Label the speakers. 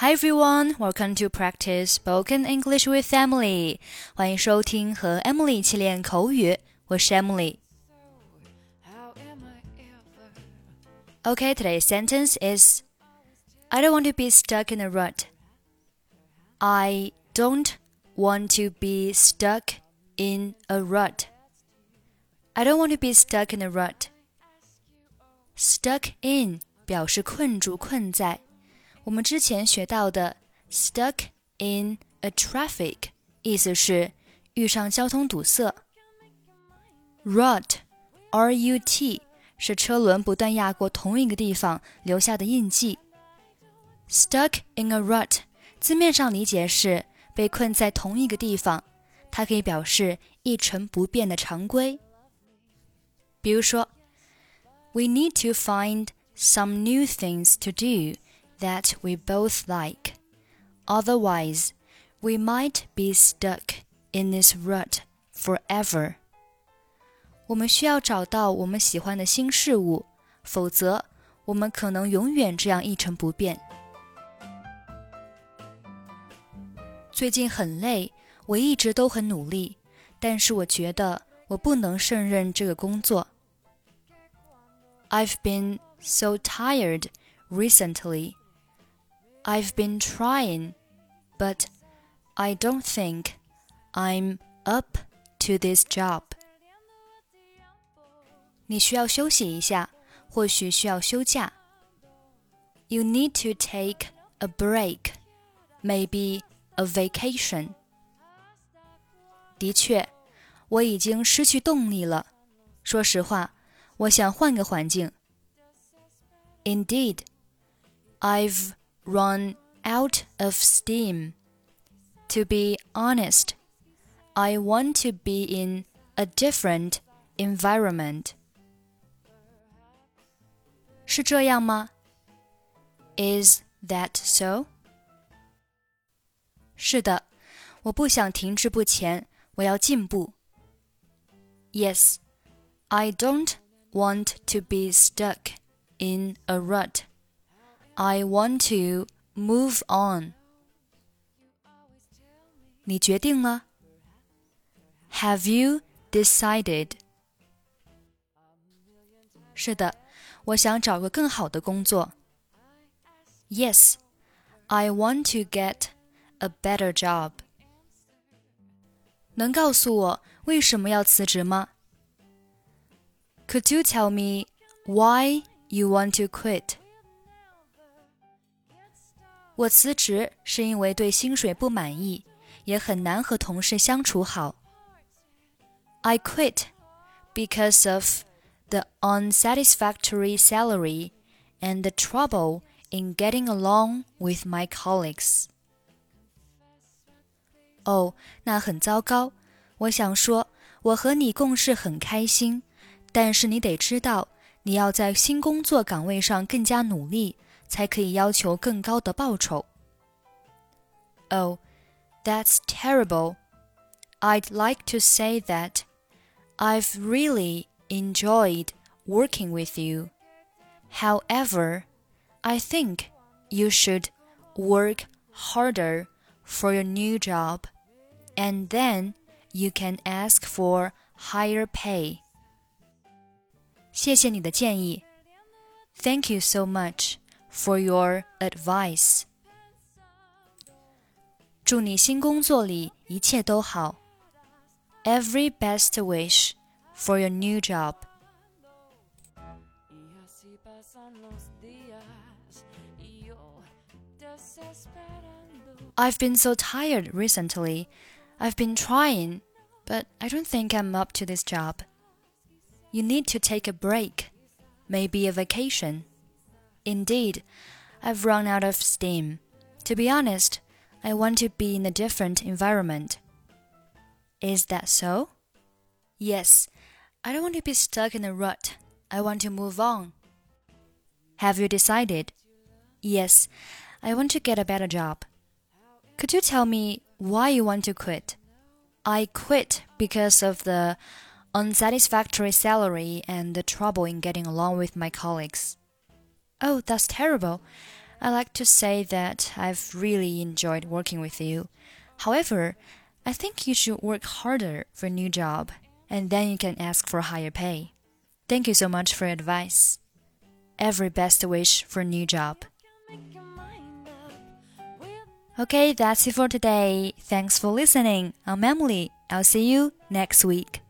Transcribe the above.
Speaker 1: Hi everyone, welcome to practice spoken English with Emily. 欢迎收听和 Emily 一起练口语，我是 Emily。Okay, today's sentence is I don't want to be stuck in a rut. I don't want to be stuck in a rut. I don't want to be stuck in a rut. Stuck in 表示困住、困在。 我们之前学到的 stuck in a traffic 意思是遇上交通堵塞。rut，r-u-t 是车轮不断压过同一个地方留下的印记。Stuck in a rut，字面上理解是被困在同一个地方，它可以表示一成不变的常规。比如说，We need to find some new things to do that we both like. Otherwise, we might be stuck in this rut forever. 我们需要找到我们喜欢的新事物，否则我们可能永远这样一成不变。最近很累，我一直都很努力，但是我觉得我不能胜任这个工作。I've been so tired recently. I've been trying, but I don't think I'm up to this job. 你需要休息一下，或许需要休假。You need to take a break, maybe a vacation. 的确，我已经失去动力了。说实话，我想换个环境。Indeed, I've run out of steam. To be honest, I want to be in a different environment. 是这样吗？Is that so？是的，我不想停滞不前，我要进步。Yes, I don't want to be stuck in a rut. I want to move on. 你决定了？Have you decided？是的。我想找个更好的工作。Yes, I want to get a better job. 能告诉我为什么要辞职吗？Could you tell me why you want to quit? 我辞职是因为对薪水不满意，也很难和同事相处好。I quit because of the unsatisfactory salary, and the trouble in getting along with my colleagues. 哦，那很糟糕。我想说，我和你共事很开心，但是你得知道，你要在新工作岗位上更加努力， 才可以要求更高的报酬。Oh, that's terrible. I'd like to say that I've really enjoyed working with you. However, I think you should work harder for your new job, and then you can ask for higher pay. 谢谢你的建议. Thank you so much for your advice. 祝你新工作里一切都好. Every best wish for your new job. I've been so tired recently. I've been trying, but I don't think I'm up to this job. You need to take a break, maybe a vacation. Indeed, I've run out of steam. To be honest, I want to be in a different environment. Is that so? Yes, I don't want to be stuck in a rut. I want to move on. Have you decided? Yes, I want to get a better job. Could you tell me why you want to quit? I quit because of the unsatisfactory salary and the trouble in getting along with my colleagues. Oh, that's terrible. I like to say that I've really enjoyed working with you. However, I think you should work harder for a new job, and then you can ask for higher pay. Thank you so much for your advice. Every best wish for a new job. Okay, that's it for today. Thanks for listening. I'm Emily. I'll see you next week.